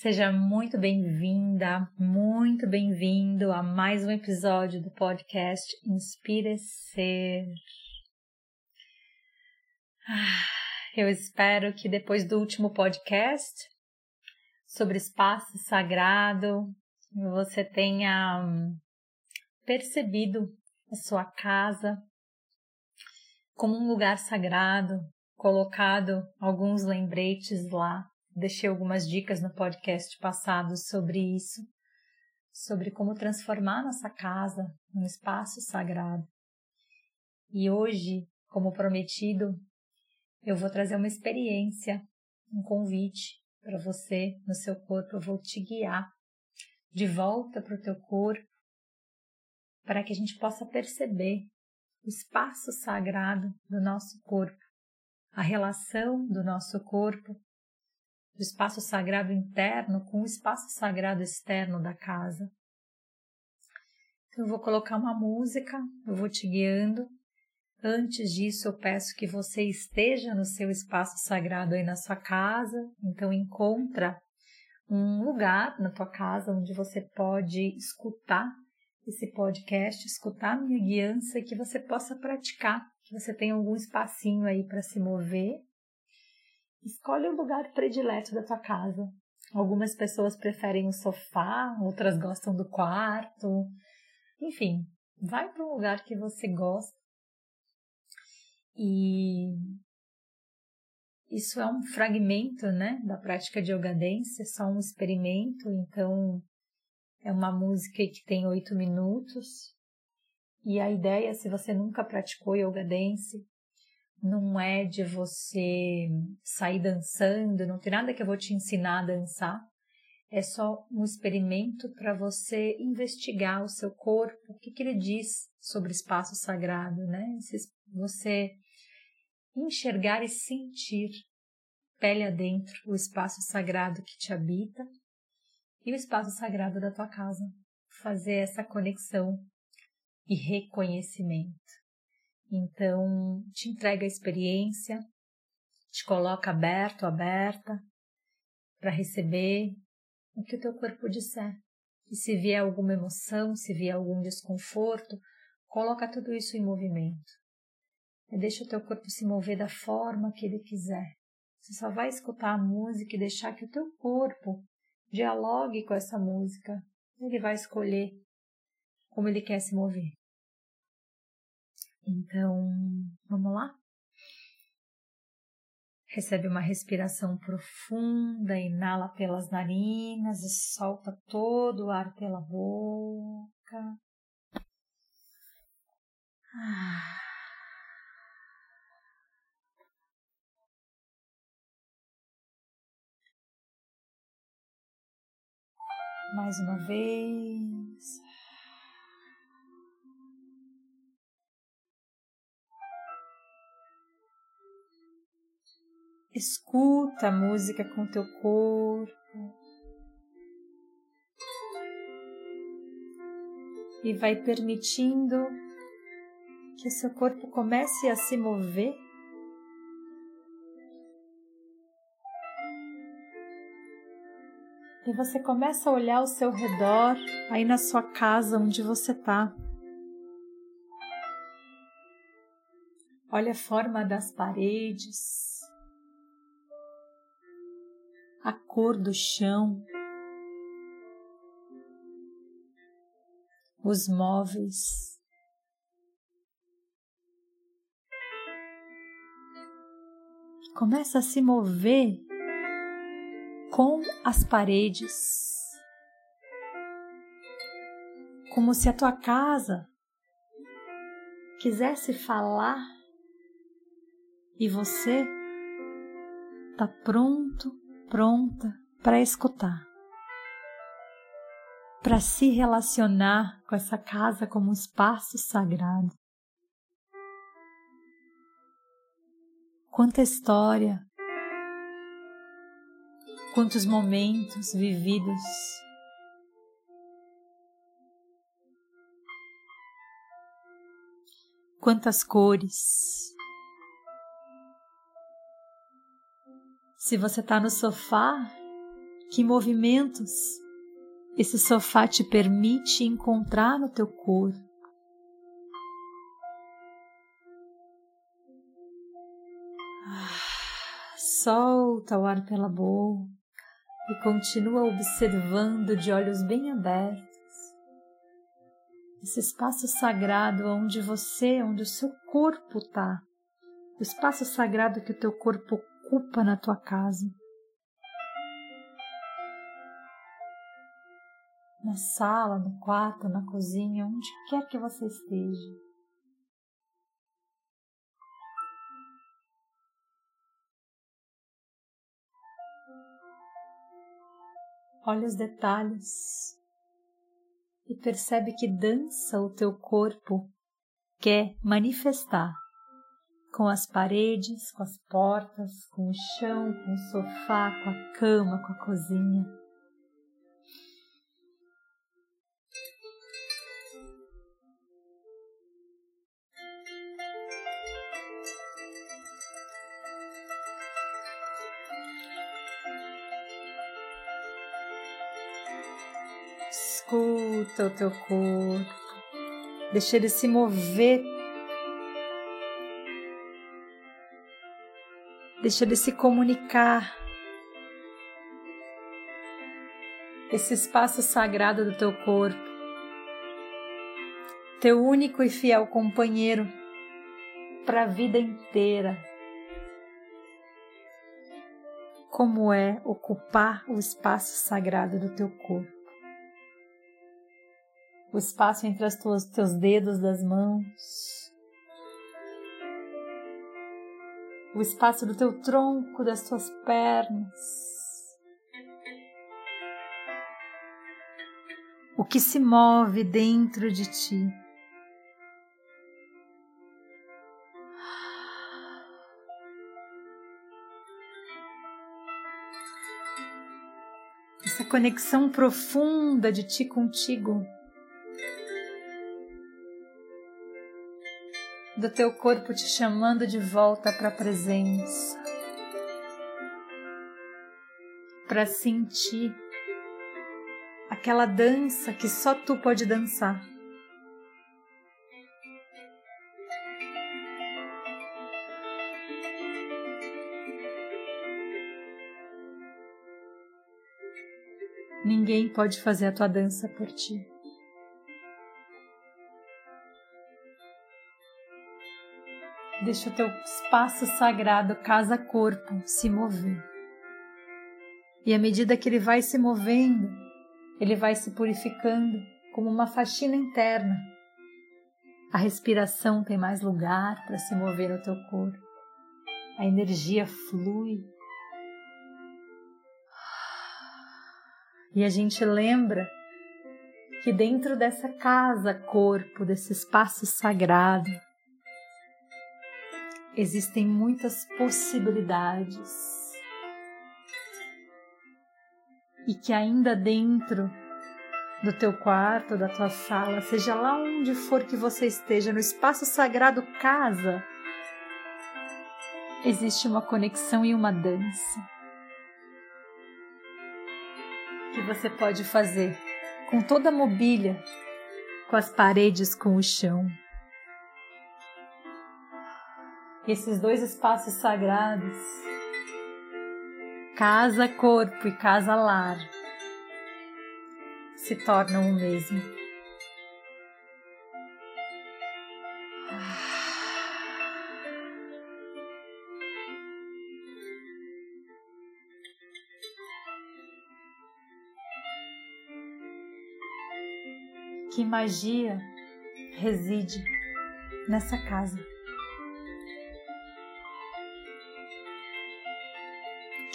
Seja muito bem-vinda, muito bem-vindo a mais um episódio do podcast Inspire Ser. Ah, eu espero que depois do último podcast sobre espaço sagrado, você tenha hum, percebido a sua casa como um lugar sagrado, colocado alguns lembretes lá deixei algumas dicas no podcast passado sobre isso, sobre como transformar nossa casa num espaço sagrado. E hoje, como prometido, eu vou trazer uma experiência, um convite para você no seu corpo. Eu vou te guiar de volta para o teu corpo, para que a gente possa perceber o espaço sagrado do nosso corpo, a relação do nosso corpo do espaço sagrado interno com o espaço sagrado externo da casa. Então, eu vou colocar uma música, eu vou te guiando. Antes disso, eu peço que você esteja no seu espaço sagrado aí na sua casa. Então, encontra um lugar na tua casa onde você pode escutar esse podcast, escutar a minha guiança e que você possa praticar, que você tenha algum espacinho aí para se mover Escolhe o lugar predileto da tua casa. Algumas pessoas preferem o sofá, outras gostam do quarto. Enfim, vai para um lugar que você gosta. E isso é um fragmento, né, da prática de yoga dance, é só um experimento, então é uma música que tem oito minutos. E a ideia, se você nunca praticou yoga dance, não é de você sair dançando, não tem nada que eu vou te ensinar a dançar. É só um experimento para você investigar o seu corpo, o que, que ele diz sobre espaço sagrado, né? Você enxergar e sentir pele adentro o espaço sagrado que te habita e o espaço sagrado da tua casa. Fazer essa conexão e reconhecimento. Então, te entrega a experiência, te coloca aberto, aberta, para receber o que o teu corpo disser. E se vier alguma emoção, se vier algum desconforto, coloca tudo isso em movimento. E deixa o teu corpo se mover da forma que ele quiser. Você só vai escutar a música e deixar que o teu corpo dialogue com essa música. Ele vai escolher como ele quer se mover. Então, vamos lá? Recebe uma respiração profunda, inala pelas narinas e solta todo o ar pela boca. Ah. Mais uma vez. Escuta a música com teu corpo. E vai permitindo que seu corpo comece a se mover. E você começa a olhar ao seu redor, aí na sua casa onde você está. Olha a forma das paredes, a cor do chão, os móveis. Começa a se mover com as paredes, como se a tua casa quisesse falar e você está pronto pronta para escutar, para se relacionar com essa casa como um espaço sagrado. Quanta história, quantos momentos vividos. Quantas cores, Se você está no sofá, que movimentos esse sofá te permite encontrar no teu corpo? Ah, solta o ar pela boca e continua observando de olhos bem abertos esse espaço sagrado onde você, onde o seu corpo está, o espaço sagrado que o teu corpo ocupa na tua casa. Na sala, no quarto, na cozinha, onde quer que você esteja. Olha os detalhes e percebe que dança o teu corpo quer manifestar com as paredes, com as portas, com o chão, com o sofá, com a cama, com a cozinha. Escuta o teu corpo, deixa ele se mover, deixa ele se comunicar. Esse espaço sagrado do teu corpo, teu único e fiel companheiro para a vida inteira. Como é ocupar o espaço sagrado do teu corpo? o espaço entre os teus dedos das mãos, o espaço do teu tronco, das tuas pernas. O que se move dentro de ti. Essa conexão profunda de ti contigo. Do teu corpo te chamando de volta para a presença, para sentir aquela dança que só tu pode dançar. Ninguém pode fazer a tua dança por ti. Deixa o teu espaço sagrado, casa-corpo, se mover. E à medida que ele vai se movendo, ele vai se purificando como uma faxina interna. A respiração tem mais lugar para se mover no teu corpo. A energia flui. E a gente lembra que dentro dessa casa, corpo, desse espaço sagrado, existem muitas possibilidades. E que ainda dentro do teu quarto, da tua sala, seja lá onde for que você esteja, no espaço sagrado casa, existe uma conexão e uma dança que você pode fazer com toda a mobília, com as paredes, com o chão esses dois espaços sagrados, casa corpo e casa lar, se tornam o mesmo. Que magia reside nessa casa.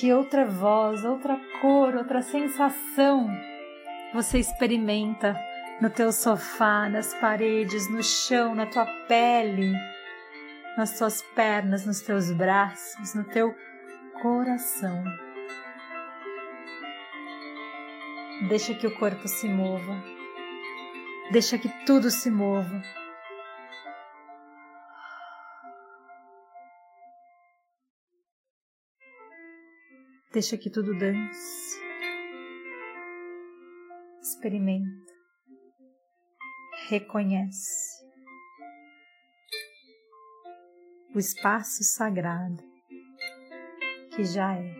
Que outra voz, outra cor, outra sensação você experimenta no teu sofá, nas paredes, no chão, na tua pele, nas tuas pernas, nos teus braços, no teu coração. Deixa que o corpo se mova. Deixa que tudo se mova. Deixa que tudo dance. Experimenta. Reconhece o espaço sagrado que já é.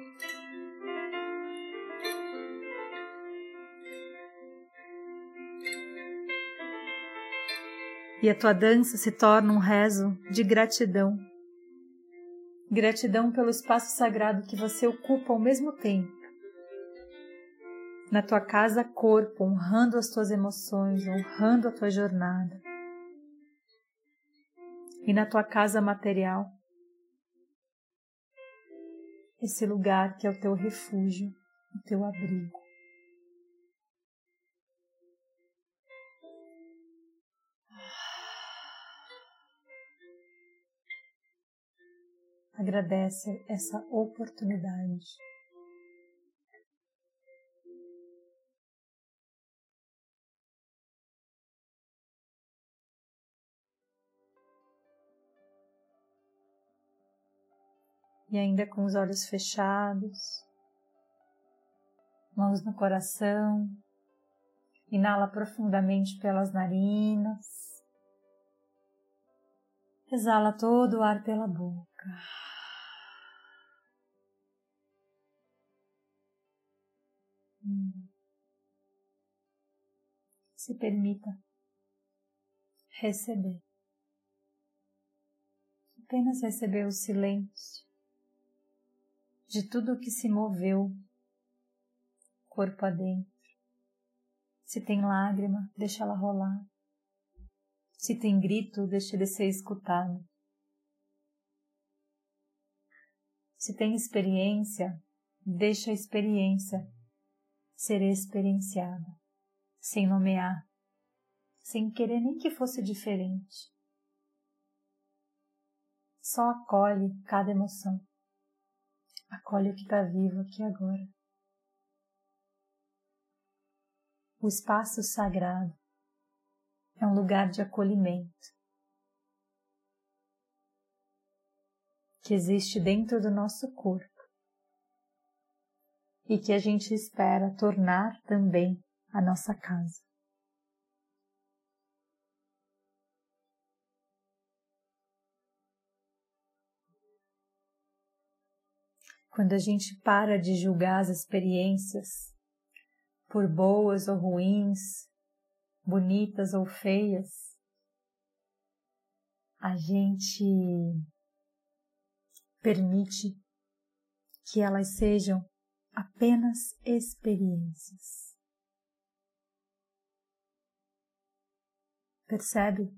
E a tua dança se torna um rezo de gratidão. Gratidão pelo espaço sagrado que você ocupa ao mesmo tempo. Na tua casa, corpo, honrando as tuas emoções, honrando a tua jornada. E na tua casa material, esse lugar que é o teu refúgio, o teu abrigo. Agradece essa oportunidade. e ainda com os olhos fechados, mãos no coração, inala profundamente pelas narinas, exala todo o ar pela boca. Se permita receber. Apenas receber o silêncio de tudo o que se moveu, corpo adentro. Se tem lágrima, deixa ela rolar. Se tem grito, deixa ele ser escutado. Se tem experiência, deixa a experiência ser experienciada, sem nomear, sem querer nem que fosse diferente. Só acolhe cada emoção. Acolhe o que está vivo aqui agora. O espaço sagrado é um lugar de acolhimento que existe dentro do nosso corpo e que a gente espera tornar também a nossa casa. quando a gente para de julgar as experiências, por boas ou ruins, bonitas ou feias, a gente permite que elas sejam apenas experiências. Percebe?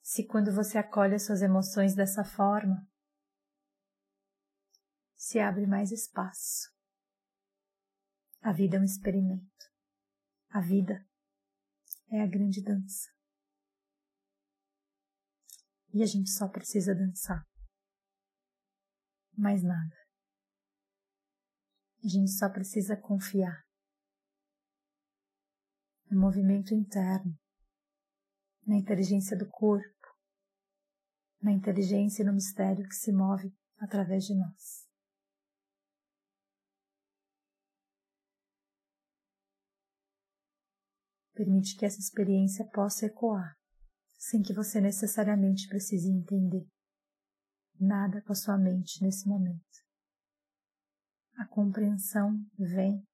Se quando você acolhe as suas emoções dessa forma, se abre mais espaço. A vida é um experimento. A vida é a grande dança. E a gente só precisa dançar. Mais nada. A gente só precisa confiar no movimento interno, na inteligência do corpo, na inteligência e no mistério que se move através de nós. Permite que essa experiência possa ecoar, sem que você necessariamente precise entender nada com a sua mente nesse momento. A compreensão vem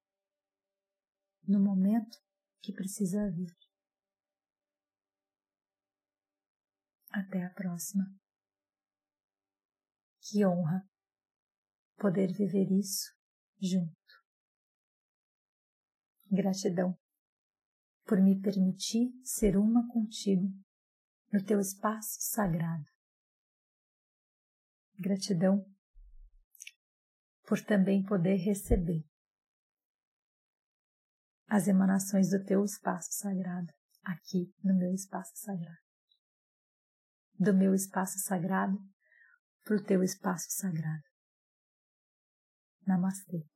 no momento que precisa vir. Até a próxima. Que honra poder viver isso junto. Gratidão por me permitir ser uma contigo no teu espaço sagrado. Gratidão por também poder receber as emanações do teu espaço sagrado aqui no meu espaço sagrado. Do meu espaço sagrado para o teu espaço sagrado. Namastê.